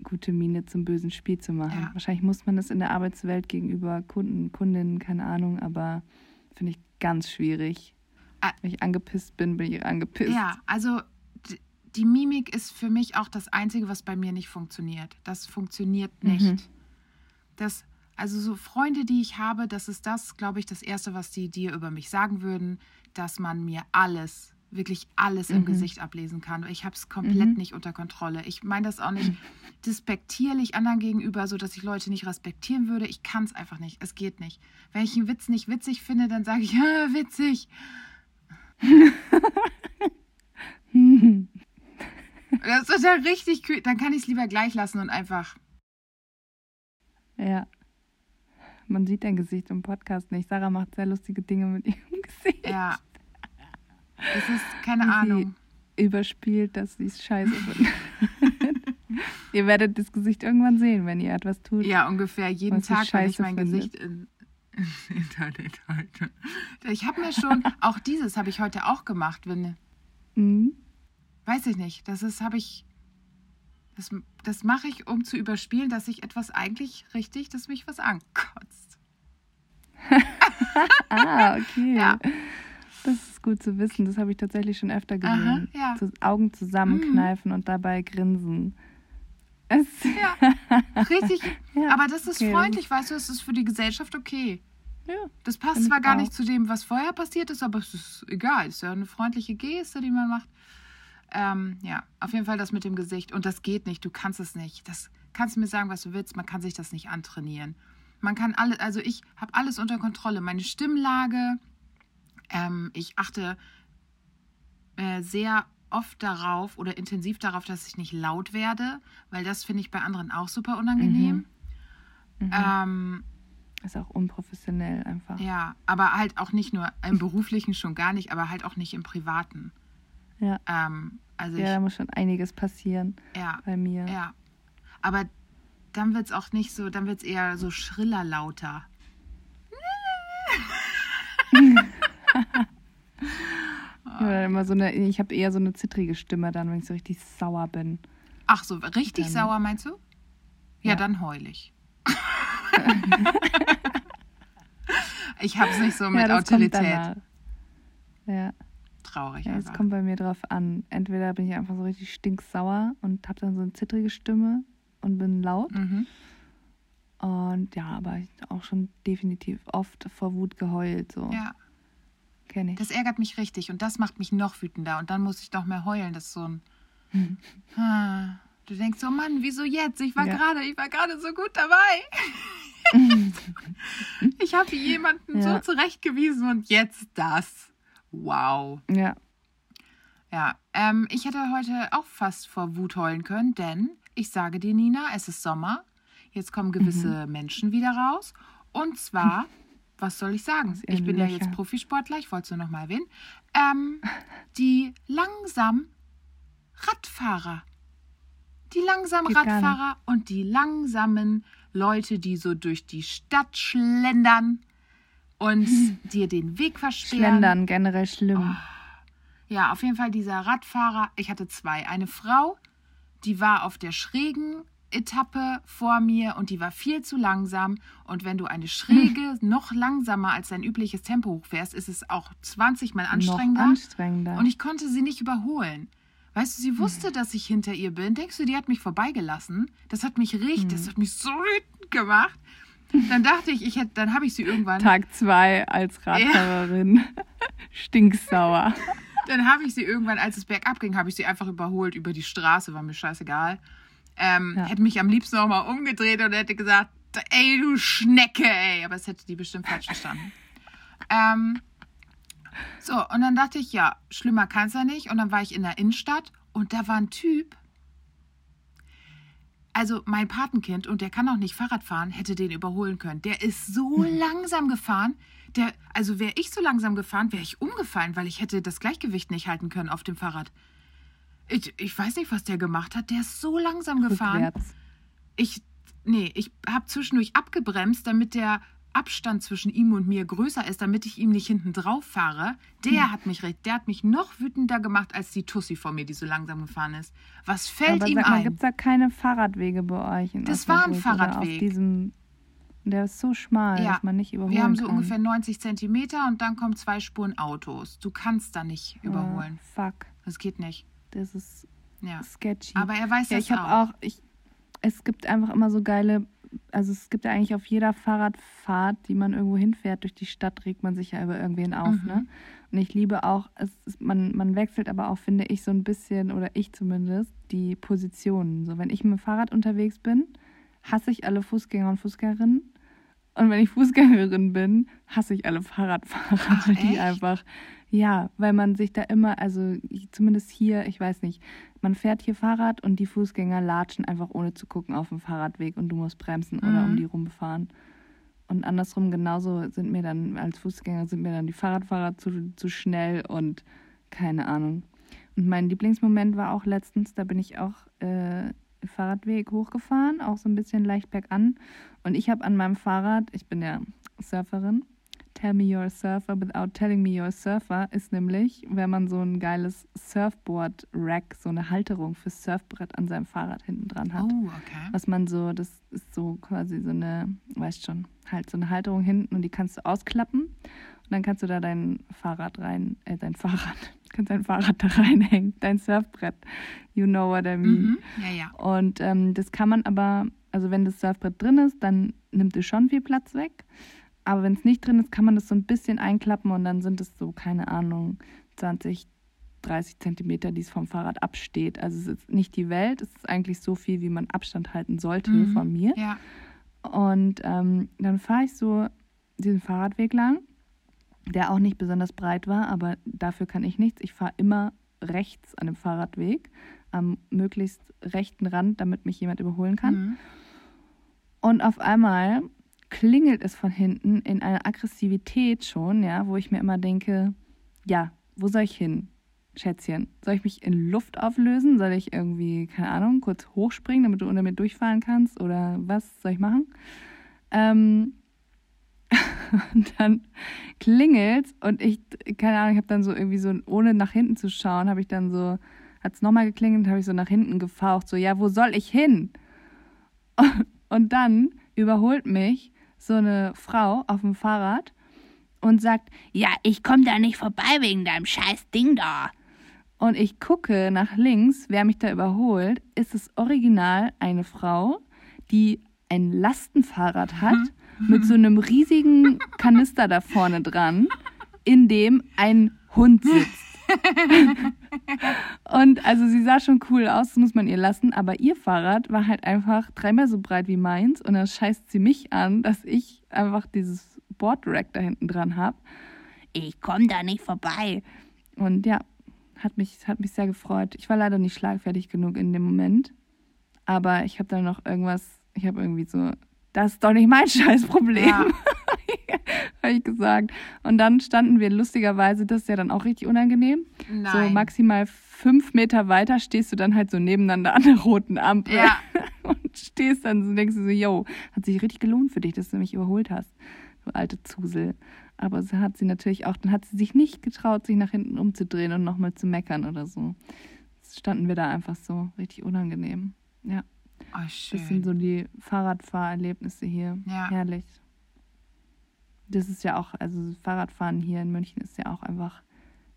gute Miene zum bösen Spiel zu machen. Ja. Wahrscheinlich muss man das in der Arbeitswelt gegenüber Kunden, Kundinnen, keine Ahnung, aber finde ich ganz schwierig. Ah. Wenn ich angepisst bin, bin ich angepisst. Ja, also die Mimik ist für mich auch das Einzige, was bei mir nicht funktioniert. Das funktioniert Mhm. nicht. Das, also so Freunde, die ich habe, das ist das, glaube ich, das Erste, was die dir über mich sagen würden, dass man mir alles, wirklich alles im Mhm. Gesicht ablesen kann. Ich habe es komplett Mhm. nicht unter Kontrolle. Ich meine das auch nicht despektierlich anderen gegenüber, so dass ich Leute nicht respektieren würde. Ich kann es einfach nicht. Es geht nicht. Wenn ich einen Witz nicht witzig finde, dann sage ich, [LAUGHS] ja, witzig. [LAUGHS] Das ist ja richtig kühl. Dann kann ich es lieber gleich lassen und einfach. ja. Man sieht dein Gesicht im Podcast nicht. Sarah macht sehr lustige Dinge mit ihrem [LAUGHS] Gesicht. Ja. Es ist keine Ahnung. Überspielt, dass sie es scheiße findet. [LAUGHS] ihr werdet das Gesicht irgendwann sehen, wenn ihr etwas tut. Ja, ungefähr jeden Tag, wenn ich scheiße mein findet. Gesicht in, [LAUGHS] in Internet halte. Ich habe mir schon, auch dieses habe ich heute auch gemacht, wenn, Mhm. weiß ich nicht, das ist, habe ich, das, das mache ich, um zu überspielen, dass ich etwas eigentlich richtig, dass mich was ankotzt. [LAUGHS] Ah, okay. Ja. Das ist gut zu wissen. Das habe ich tatsächlich schon öfter Aha, gesehen. ja. Mhm. Zu Augen zusammenkneifen und dabei grinsen. Es, Ja, [LAUGHS] richtig. Ja, Aber das ist okay, freundlich, weißt du, es ist für die Gesellschaft okay. ja. Das passt zwar gar auch. nicht zu dem, was vorher passiert ist, aber es ist egal. Es ist ja eine freundliche Geste, die man macht. Ähm, ja, auf jeden Fall das mit dem Gesicht. Und das geht nicht. Du kannst es nicht. Das kannst du mir sagen, was du willst. Man kann sich das nicht antrainieren. Man kann alles, also ich habe alles unter Kontrolle. Meine Stimmlage. Ähm, ich achte äh, sehr oft darauf oder intensiv darauf, dass ich nicht laut werde, weil das finde ich bei anderen auch super unangenehm. Mhm. Ähm, Ist auch unprofessionell einfach. ja, aber halt auch nicht nur im beruflichen schon gar nicht, aber halt auch nicht im privaten. Ja. Ähm, also Ja, da ich, muss schon einiges passieren ja, bei mir. ja. Aber dann wird es auch nicht so, dann wird es eher so schriller lauter. [LAUGHS] Oder immer so eine, ich habe eher so eine zittrige Stimme dann, wenn ich so richtig sauer bin. Ach so, richtig Dann- sauer meinst du? Ja, Ja. dann heul ich. [LAUGHS] [LAUGHS] ich habe es nicht so mit ja, Autorität. Ja, Traurig ja, es kommt bei mir drauf an. Entweder bin ich einfach so richtig stinksauer und habe dann so eine zittrige Stimme und bin laut. Mhm. Und ja, aber ich auch schon definitiv oft vor Wut geheult. So Ja, kenne ich. das ärgert mich richtig und das macht mich noch wütender und dann muss ich noch mehr heulen. Das ist so ein. [LAUGHS] Du denkst so, Mann, wieso jetzt? Ich war Ja. gerade, ich war gerade so gut dabei. [LAUGHS] ich habe jemanden Ja. so zurechtgewiesen und jetzt das. Wow. Ja, Ja, ähm, ich hätte heute auch fast vor Wut heulen können, denn ich sage dir, Nina, es ist Sommer. Jetzt kommen gewisse Menschen wieder raus. Und zwar, [LAUGHS] was soll ich sagen? Ich bin ja Löchern. jetzt Profisportler, ich wollte es nur noch mal erwähnen. Ähm, [LAUGHS] die langsam Radfahrer. Die langsamen Geht. Radfahrer und die langsamen Leute, die so durch die Stadt schlendern und [LAUGHS] dir den Weg versperren. Schlendern generell schlimm. Ja, auf jeden Fall dieser Radfahrer. Ich hatte zwei. Eine Frau, die war auf der schrägen Etappe vor mir und die war viel zu langsam. Und wenn du eine schräge [LAUGHS] noch langsamer als dein übliches Tempo hochfährst, ist es auch 20 mal anstrengender. Noch anstrengender. Und ich konnte sie nicht überholen. Weißt du, sie wusste, dass ich hinter ihr bin. Denkst du, die hat mich vorbeigelassen? Das hat mich richtig, das hat mich so wütend gemacht. Dann dachte ich, ich hätte, dann habe ich sie irgendwann, Tag zwei als Radfahrerin. [LAUGHS] Stinksauer. dann habe ich sie irgendwann, als es bergab ging, habe ich sie einfach überholt über die Straße, war mir scheißegal. Ähm, Ja. Hätte mich am liebsten auch mal umgedreht und hätte gesagt, ey, du Schnecke, ey. Aber es hätte die bestimmt falsch verstanden. ähm, so, und dann dachte ich, ja, schlimmer kann es ja nicht. Und dann war ich in der Innenstadt und da war ein Typ, also mein Patenkind, und der kann auch nicht Fahrrad fahren, hätte den überholen können. Der ist so langsam gefahren. Der, also wäre ich so langsam gefahren, wäre ich umgefallen, weil ich hätte das Gleichgewicht nicht halten können auf dem Fahrrad. Ich, ich weiß nicht, was der gemacht hat. Der ist so langsam gefahren. Rückwärts. Ich, nee, ich habe zwischendurch abgebremst, damit der Abstand zwischen ihm und mir größer ist, damit ich ihm nicht hinten drauf fahre. Der hat mich recht, der hat mich noch wütender gemacht als die Tussi vor mir, die so langsam gefahren ist. Was fällt Aber ihm sag mal, ein? gibt es da keine Fahrradwege bei euch? In Das war ein Fahrradweg. Auf diesem, der ist so schmal, Ja, dass man nicht überholen Wir haben so kann. ungefähr 90 Zentimeter und dann kommen zwei Spuren Autos. Du kannst da nicht überholen. Ah, fuck, Das geht nicht. Das ist Ja. sketchy. Aber er weiß ja, das ich habe auch, ich, es gibt einfach immer so geile, also es gibt ja eigentlich auf jeder Fahrradfahrt, die man irgendwo hinfährt durch die Stadt, regt man sich ja über irgendwen auf, Mhm. ne? Und ich liebe auch, es ist, man, man wechselt aber auch, finde ich, so ein bisschen, oder ich zumindest, die Positionen. So, wenn ich mit dem Fahrrad unterwegs bin, hasse ich alle Fußgänger und Fußgängerinnen. Und wenn ich Fußgängerin bin, hasse ich alle Fahrradfahrer, Ach, die einfach, ja, weil man sich da immer, also zumindest hier, ich weiß nicht, man fährt hier Fahrrad und die Fußgänger latschen einfach ohne zu gucken auf dem Fahrradweg und du musst bremsen oder Mhm. um die rumfahren. Und andersrum genauso sind mir dann als Fußgänger sind mir dann die Fahrradfahrer zu, zu schnell und keine Ahnung. Und mein Lieblingsmoment war auch letztens, da bin ich auch äh, Fahrradweg hochgefahren, auch so ein bisschen leicht bergan. Und ich habe an meinem Fahrrad, ich bin ja Surferin, Tell me you're a surfer without telling me you're a surfer ist nämlich, wenn man so ein geiles Surfboard-Rack, so eine Halterung fürs Surfbrett an seinem Fahrrad hinten dran hat Oh, okay. was man so, das ist so quasi so eine, weißt schon, halt so eine Halterung hinten und die kannst du ausklappen und dann kannst du da dein Fahrrad rein, äh, dein Fahrrad, [LAUGHS] kannst dein Fahrrad da reinhängen, dein Surfbrett. You know what I mean. Mhm. Ja, ja. Und ähm, das kann man aber, also wenn das Surfbrett drin ist, dann nimmt es schon viel Platz weg. Aber wenn es nicht drin ist, kann man das so ein bisschen einklappen und dann sind es so, keine Ahnung, 20, 30 Zentimeter, die es vom Fahrrad absteht. Also es ist nicht die Welt, es ist eigentlich so viel, wie man Abstand halten sollte Mhm. von mir. Ja. Und ähm, dann fahre ich so diesen Fahrradweg lang, der auch nicht besonders breit war, aber dafür kann ich nichts. Ich fahre immer rechts an dem Fahrradweg, am möglichst rechten Rand, damit mich jemand überholen kann. Mhm. Und auf einmal klingelt es von hinten in einer Aggressivität schon, ja, wo ich mir immer denke, ja, wo soll ich hin, Schätzchen? Soll ich mich in Luft auflösen? Soll ich irgendwie, keine Ahnung, kurz hochspringen, damit du unter mir durchfahren kannst? Oder was soll ich machen? Ähm, [LAUGHS] und dann klingelt's und ich, keine Ahnung, ich habe dann so irgendwie so, ohne nach hinten zu schauen, habe ich dann so, hat es nochmal geklingelt, habe ich so nach hinten gefaucht, so, ja, wo soll ich hin? [LAUGHS] Und dann überholt mich so eine Frau auf dem Fahrrad und sagt, ja, ich komme da nicht vorbei wegen deinem scheiß Ding da. Und ich gucke nach links, wer mich da überholt, ist es original eine Frau, die ein Lastenfahrrad hat mit so einem riesigen Kanister da vorne dran, in dem ein Hund sitzt. [LAUGHS] Und also sie sah schon cool aus, das muss man ihr lassen, aber ihr Fahrrad war halt einfach dreimal so breit wie meins und dann scheißt sie mich an, dass ich einfach dieses Boardrack da hinten dran habe. Ich komme da nicht vorbei. Und ja, hat mich, hat mich sehr gefreut. Ich war leider nicht schlagfertig genug in dem Moment, aber ich habe dann noch irgendwas, ich habe irgendwie so, das ist doch nicht mein [LAUGHS] Scheißproblem. Ja. [LAUGHS] habe ich gesagt. Und dann standen wir lustigerweise, das ist ja dann auch richtig unangenehm. Nein. So maximal fünf Meter weiter stehst du dann halt so nebeneinander an der roten Ampel. Ja. [LAUGHS] Und stehst dann so denkst du so, yo, hat sich richtig gelohnt für dich, dass du mich überholt hast. Du alte Zusel. Aber sie hat sie natürlich auch, dann hat sie sich nicht getraut, sich nach hinten umzudrehen und nochmal zu meckern oder so. Jetzt standen wir da einfach so richtig unangenehm. Ja, Oh, das sind schön. so die Fahrradfahrerlebnisse hier. Ja. Herrlich. Das ist ja auch, also Fahrradfahren hier in München ist ja auch einfach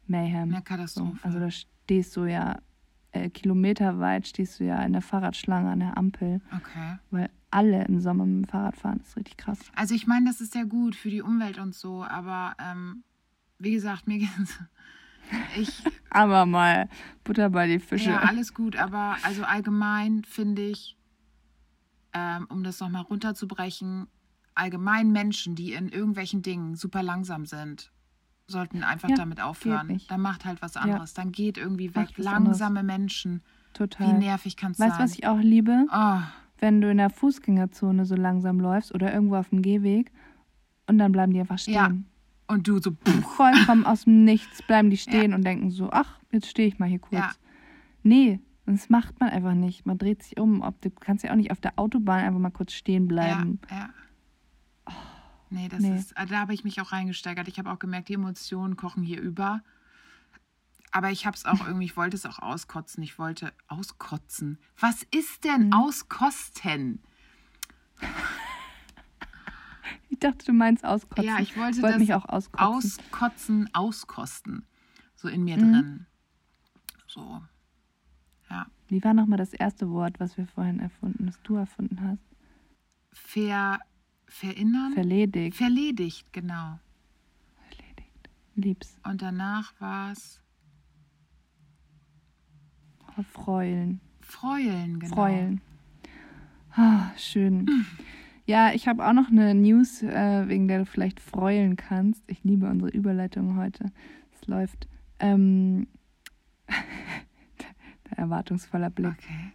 Mayhem. Eine Katastrophe. also da stehst du ja äh, kilometerweit, stehst du ja in der Fahrradschlange an der Ampel, okay. weil alle im Sommer mit dem Fahrrad fahren. Das ist richtig krass. Also ich meine, das ist ja gut für die Umwelt und so, aber ähm, wie gesagt, mir [LAUGHS] geht's. Ich, [LAUGHS] Aber mal Butter bei die Fische. ja, alles gut, aber also allgemein finde ich, ähm, um das nochmal runterzubrechen, allgemein Menschen, die in irgendwelchen Dingen super langsam sind, sollten einfach Ja, damit aufhören. Dann macht halt was anderes. Dann geht irgendwie weg. Was anderes. Langsame Menschen. Wie Total. nervig kann es Weißt du, sein? was ich auch liebe? oh, Wenn du in der Fußgängerzone so langsam läufst oder irgendwo auf dem Gehweg und dann bleiben die einfach stehen. Ja. und du so, pff, [LAUGHS] Vollkommen aus dem Nichts bleiben die stehen und denken so, ach, jetzt stehe ich mal hier kurz. Ja. Nee, das macht man einfach nicht. Man dreht sich um. Ob du kannst ja auch nicht auf der Autobahn einfach mal kurz stehen bleiben. Ja, ja. Nee, das nee. ist, da habe ich mich auch reingesteigert. Ich habe auch gemerkt, die Emotionen kochen hier über. Aber ich habe es auch [LAUGHS] irgendwie, ich wollte es auch auskotzen. Ich wollte auskotzen. Was ist Mhm. denn auskosten? [LAUGHS] Ich dachte, du meinst auskotzen. Ja, ich wollte ich wollte das mich auch auskotzen. Auskotzen, auskosten. So in mir Mhm. drin. So. Ja. Wie war nochmal das erste Wort, was wir vorhin erfunden, das du erfunden hast? Ver, verinnern? Verledigt. Verledigt, genau. Verledigt. Lieb's. Und danach war es Oh, Freulen. Freulen, genau. Freulen. Ah, schön. Ja, ich habe auch noch eine News, äh, wegen der du vielleicht freulen kannst. Ich liebe unsere Überleitung heute. Es läuft. Ähm, [LAUGHS] der erwartungsvoller Blick. Okay.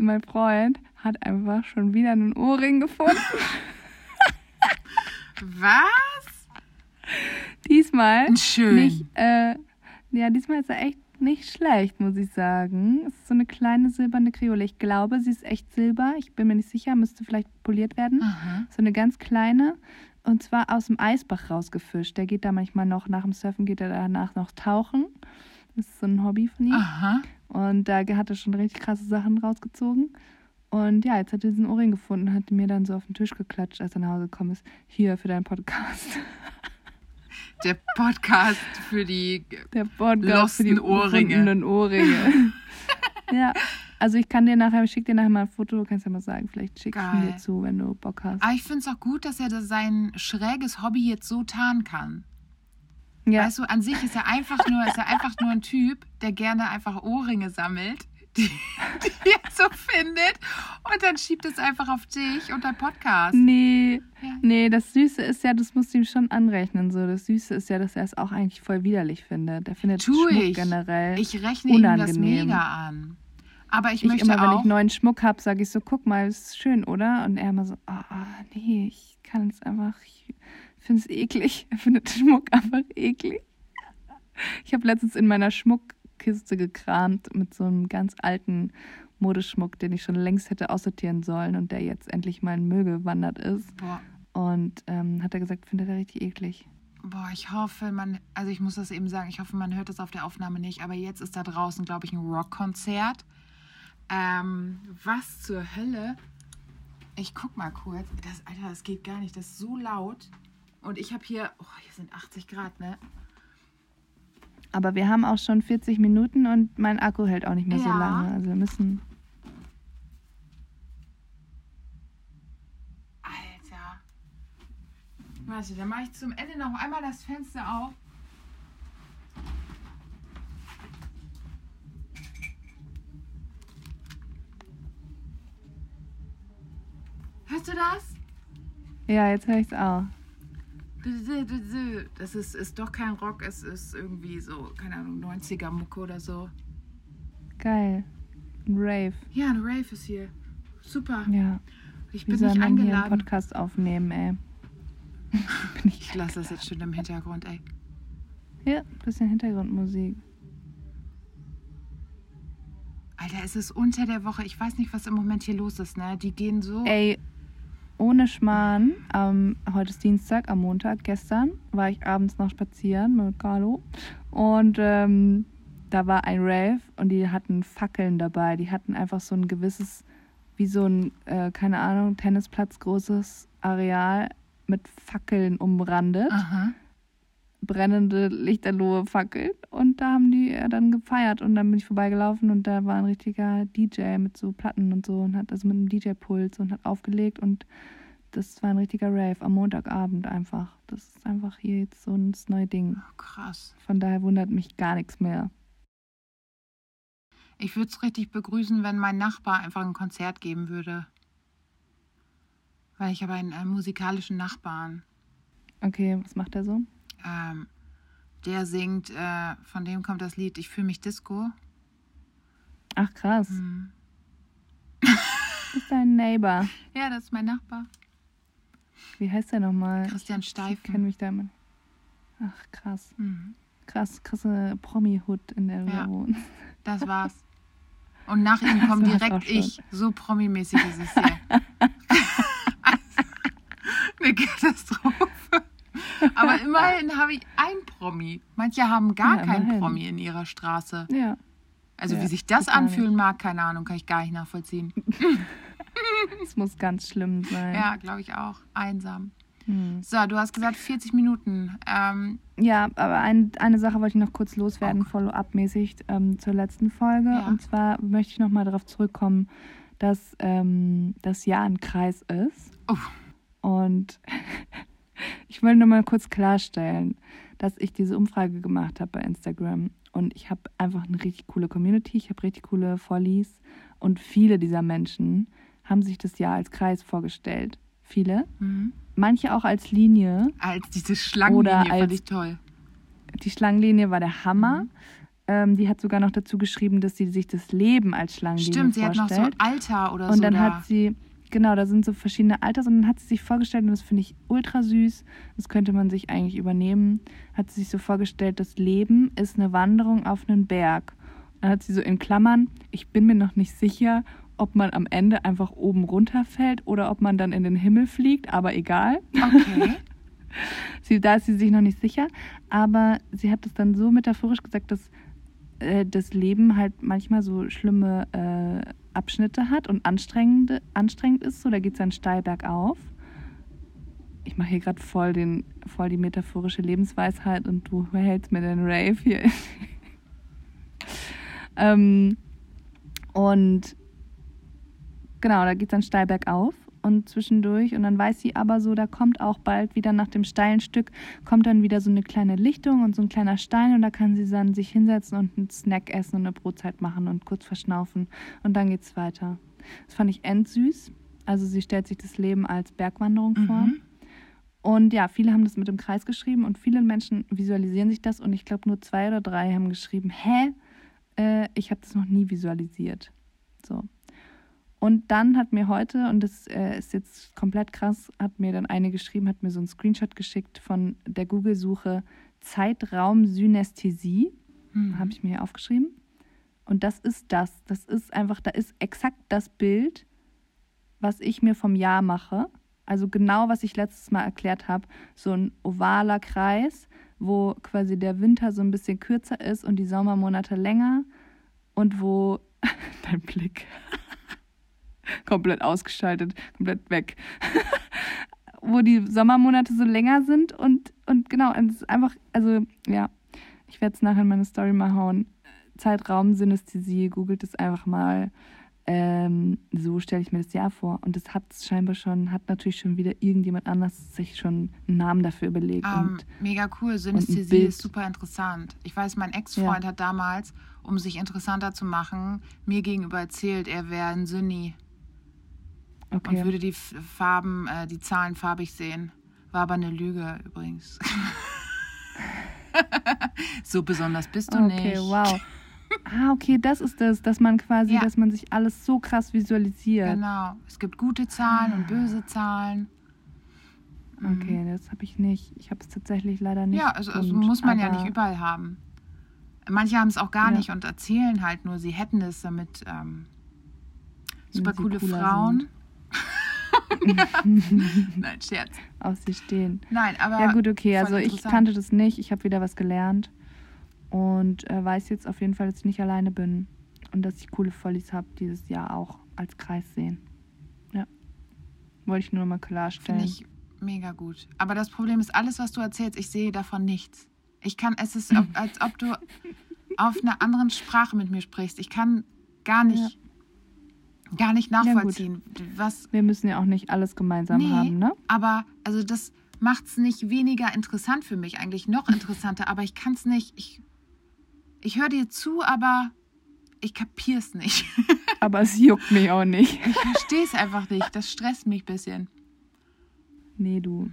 Mein Freund hat einfach schon wieder einen Ohrring gefunden. Was? Diesmal Schön. nicht. Äh, ja, diesmal ist er echt nicht schlecht, muss ich sagen. Es ist so eine kleine silberne Kreole. Ich glaube, sie ist echt silber. Ich bin mir nicht sicher, müsste vielleicht poliert werden. Aha. So eine ganz kleine. Und zwar aus dem Eisbach rausgefischt. Der geht da manchmal noch, nach dem Surfen geht er danach noch tauchen. Das ist so ein Hobby von ihm. Aha. Und da hat er schon richtig krasse Sachen rausgezogen. Und ja, jetzt hat er diesen Ohrring gefunden, hat mir dann so auf den Tisch geklatscht, als er nach Hause gekommen ist. Hier für deinen Podcast. [LAUGHS] Der Podcast für die. Der Podcast für die Ohrringe. Ohrringe. [LAUGHS] ja, also ich kann dir nachher, ich schicke dir nachher mal ein Foto, kannst ja mal sagen, vielleicht schicke ich ihn Geil. dir zu, wenn du Bock hast. Aber ich finde es auch gut, dass er das sein schräges Hobby jetzt so tarnen kann. Ja, Weißt du, an sich ist er einfach nur, ist er einfach nur ein Typ, der gerne einfach Ohrringe sammelt, [LAUGHS] die, die er so findet. Und dann schiebt es einfach auf dich und dein Podcast. nee, Ja. nee, das Süße ist ja, das musst du ihm schon anrechnen. So. Das Süße ist ja, dass er es auch eigentlich voll widerlich findet. Er findet Tu Schmuck ich. generell. Ich rechne ihm das unangenehm. mega an. Aber ich, ich möchte immer, wenn auch. ich neuen Schmuck habe, sage ich so, guck mal, ist schön, oder? Und er immer so, ah, ah, nee, ich kann es einfach, ich finde es eklig. [LAUGHS] Er findet Schmuck einfach eklig. Ich habe letztens in meiner Schmuckkiste gekramt mit so einem ganz alten Modeschmuck, den ich schon längst hätte aussortieren sollen und der jetzt endlich mal in Müll gewandert ist. boah, Und ähm, hat er gesagt, findet er richtig eklig. boah, ich hoffe, man. Also, ich muss das eben sagen, ich hoffe, man hört das auf der Aufnahme nicht. Aber jetzt ist da draußen, glaube ich, ein Rockkonzert. Ähm, was zur Hölle? Ich guck mal kurz. Das, Alter, das geht gar nicht. Das ist so laut. Und ich habe hier. Oh, hier sind 80 Grad, ne? Aber wir haben auch schon 40 Minuten und mein Akku hält auch nicht mehr so Ja. lange. Also wir müssen. Alter. Warte, dann mache ich zum Ende noch einmal das Fenster auf. Hörst du das? Ja, jetzt höre ich es auch. Das ist, ist doch kein Rock, es ist irgendwie so, keine Ahnung, 90er Mucke oder so. Geil. Ein Rave. Ja, eine Rave ist hier. Super. Ja. Ich Wie bin soll nicht man hier einen eingeladen. Podcast aufnehmen, ey? [LAUGHS] Ich Ich lasse das jetzt schon im Hintergrund, ey. ja, bisschen Hintergrundmusik. Alter, es ist unter der Woche. Ich weiß nicht, was im Moment hier los ist, ne? Die gehen so. Ey, ohne Schmarrn, ähm, heute ist Dienstag, am Montag, gestern war ich abends noch spazieren mit Carlo und ähm, da war ein Rave und die hatten Fackeln dabei. Die hatten einfach so ein gewisses, wie so ein, äh, keine Ahnung, Tennisplatz großes Areal mit Fackeln umrandet. Aha. Brennende lichterlohe Fackeln und da haben die äh, dann gefeiert und dann bin ich vorbeigelaufen und da war ein richtiger DJ mit so Platten und so und hat also mit einem DJ-Puls und hat aufgelegt und das war ein richtiger Rave am Montagabend einfach. Das ist einfach hier jetzt so ein neues Ding. Oh, krass. Von daher wundert mich gar nichts mehr. Ich würde es richtig begrüßen, wenn mein Nachbar einfach ein Konzert geben würde. Weil ich habe einen, äh, musikalischen Nachbarn. Okay, was macht er so? Ähm, der singt, äh, von dem kommt das Lied Ich fühle mich Disco. Ach krass, Hm. das [LAUGHS] ist dein Neighbor. Ja, das ist mein Nachbar. Wie heißt der nochmal? Christian Ich kenne Steifen. mich damit. Ach krass, Mhm. krass, krasse Promi-Hood in der du Ja. wohnst. Das [LAUGHS] war's. Und nach ihm kommt direkt ich. So promimäßig ist es hier. [LAUGHS] Eine Katastrophe. Aber [LAUGHS] immerhin habe ich ein Promi. Manche haben gar Ja, kein immerhin. Promi in ihrer Straße. Ja. Also Ja, wie sich das anfühlen mag, keine Ahnung, kann ich gar nicht nachvollziehen. [LAUGHS] Es muss ganz schlimm sein. Ja, glaube ich auch. Einsam. Hm. So, du hast gesagt 40 Minuten. Ähm, Ja, aber ein, eine Sache wollte ich noch kurz loswerden, Okay. follow-up-mäßig ähm, zur letzten Folge. Ja. Und zwar möchte ich nochmal darauf zurückkommen, dass ähm, das Jahr ein Kreis ist. oh, Und [LAUGHS] ich will nur mal kurz klarstellen, dass ich diese Umfrage gemacht habe bei Instagram. Und ich habe einfach eine richtig coole Community, ich habe richtig coole Follies. Und viele dieser Menschen haben sich das Jahr als Kreis vorgestellt. Viele. mhm. Manche auch als Linie. als diese Schlangenlinie Oder fand als- ich toll. Die Schlangenlinie war der Hammer. Mhm. Ähm, die hat sogar noch dazu geschrieben, dass sie sich das Leben als Schlangenlinie Stimmt, sie hat noch so vorstellt. Alter oder und so dann da. hat sie, genau, da sind so verschiedene Alters und dann hat sie sich vorgestellt, und das finde ich ultra süß, das könnte man sich eigentlich übernehmen, hat sie sich so vorgestellt, das Leben ist eine Wanderung auf einen Berg. Dann hat sie so in Klammern, ich bin mir noch nicht sicher, ob man am Ende einfach oben runterfällt oder ob man dann in den Himmel fliegt, aber egal. Okay. [LAUGHS] Sie, da ist sie sich noch nicht sicher, aber sie hat es dann so metaphorisch gesagt, dass äh, das Leben halt manchmal so schlimme äh, Abschnitte hat und anstrengend, anstrengend ist. So, da geht es dann steil bergauf. Ich mache hier gerade voll, voll die metaphorische Lebensweisheit und du hältst mir den Rave hier. [LAUGHS] ähm, und genau, da geht es dann steil bergauf und zwischendurch. Und dann weiß sie aber so, da kommt auch bald wieder nach dem steilen Stück, kommt dann wieder so eine kleine Lichtung und so ein kleiner Stein und da kann sie dann sich hinsetzen und einen Snack essen und eine Brotzeit machen und kurz verschnaufen. Und dann geht's weiter. Das fand ich endsüß. Also sie stellt sich das Leben als Bergwanderung vor. Mhm. Und ja, viele haben das mit dem Kreis geschrieben und viele Menschen visualisieren sich das und ich glaube nur zwei oder drei haben geschrieben, hä, äh, ich habe das noch nie visualisiert. So. Und dann hat mir heute, und das äh, ist jetzt komplett krass, hat mir dann eine geschrieben, hat mir so einen Screenshot geschickt von der Google-Suche Zeitraumsynästhesie. Mhm. Habe ich mir hier aufgeschrieben. Und das ist das. Das ist einfach, da ist exakt das Bild, was ich mir vom Jahr mache. Also genau, was ich letztes Mal erklärt habe. So ein ovaler Kreis, wo quasi der Winter so ein bisschen kürzer ist und die Sommermonate länger. Und wo [LAUGHS] dein Blick [LAUGHS] komplett ausgeschaltet, komplett weg. [LAUGHS] wo die Sommermonate so länger sind und, und genau, es ist einfach, also ja, ich werde es nachher in meine Story mal hauen. Zeitraumsynästhesie, googelt es einfach mal. Ähm, so stelle ich mir das Jahr vor. Und das hat scheinbar schon, hat natürlich schon wieder irgendjemand anders sich schon einen Namen dafür überlegt. Ähm, und mega cool. Synästhesie ist super interessant. Ich weiß, mein Ex-Freund hat damals, um sich interessanter zu machen, mir gegenüber erzählt, er wäre ein Synni und okay. würde die Farben, äh, die Zahlen farbig sehen. War aber eine Lüge übrigens. [LAUGHS] so besonders bist du Okay, nicht. wow. Ah, okay, das ist das, dass man quasi, Ja. dass man sich alles so krass visualisiert. Genau. Es gibt gute Zahlen und böse Zahlen. Okay, das habe ich nicht. Ich habe es tatsächlich leider nicht. Ja, also, also muss man ja nicht überall haben. Manche haben es auch gar Ja. nicht und erzählen halt nur, sie hätten es, damit ähm, super coole Frauen. [LAUGHS] Nein, Scherz. auf sie stehen. Nein, aber. Ja gut, okay, also ich kannte das nicht. Ich habe wieder was gelernt und äh, weiß jetzt auf jeden Fall, dass ich nicht alleine bin und dass ich coole Follies habe dieses Jahr auch als Kreis sehen. Ja. Wollte ich nur mal klarstellen. Finde ich mega gut. Aber das Problem ist, alles, was du erzählst, ich sehe davon nichts. Ich kann, es ist, [LAUGHS] als ob du auf einer anderen Sprache mit mir sprichst. Ich kann gar nicht, gar nicht nachvollziehen, was. Wir müssen ja auch nicht alles gemeinsam Nee, haben, ne? aber also das macht es nicht weniger interessant für mich, eigentlich noch interessanter, aber ich kann es nicht. Ich, ich höre dir zu, aber ich kapiere es nicht. [LAUGHS] Aber es juckt mich auch nicht. Ich verstehe es einfach nicht. Das stresst mich ein bisschen. Nee, du.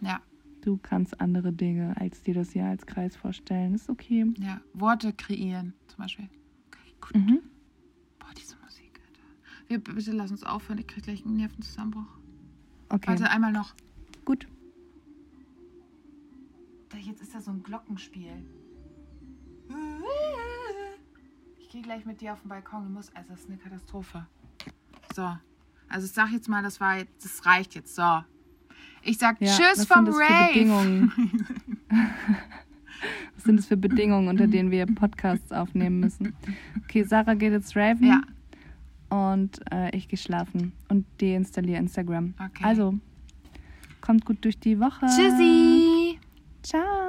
Ja, Du kannst andere Dinge als dir das hier als Kreis vorstellen. Ist okay. ja. Worte kreieren, zum Beispiel. Okay, gut. Mhm. Boah, diese Musik, Alter. Wir, bitte lass uns aufhören, ich krieg gleich einen Nervenzusammenbruch. Okay. Warte, einmal noch. Gut. Da, jetzt ist da so ein Glockenspiel. Ich gehe gleich mit dir auf den Balkon. Ich muss, also das ist eine Katastrophe. So. Also ich sag jetzt mal, das war jetzt, das reicht jetzt. So. Ich sag Ja, Tschüss was vom sind das für Rave. Bedingungen? [LAUGHS] Was sind das für Bedingungen, unter denen wir Podcasts aufnehmen müssen? Okay, Sarah geht jetzt raven Ja. Und äh, ich gehe schlafen und deinstalliere Instagram. Okay. Also, kommt gut durch die Woche. Tschüssi. Ciao.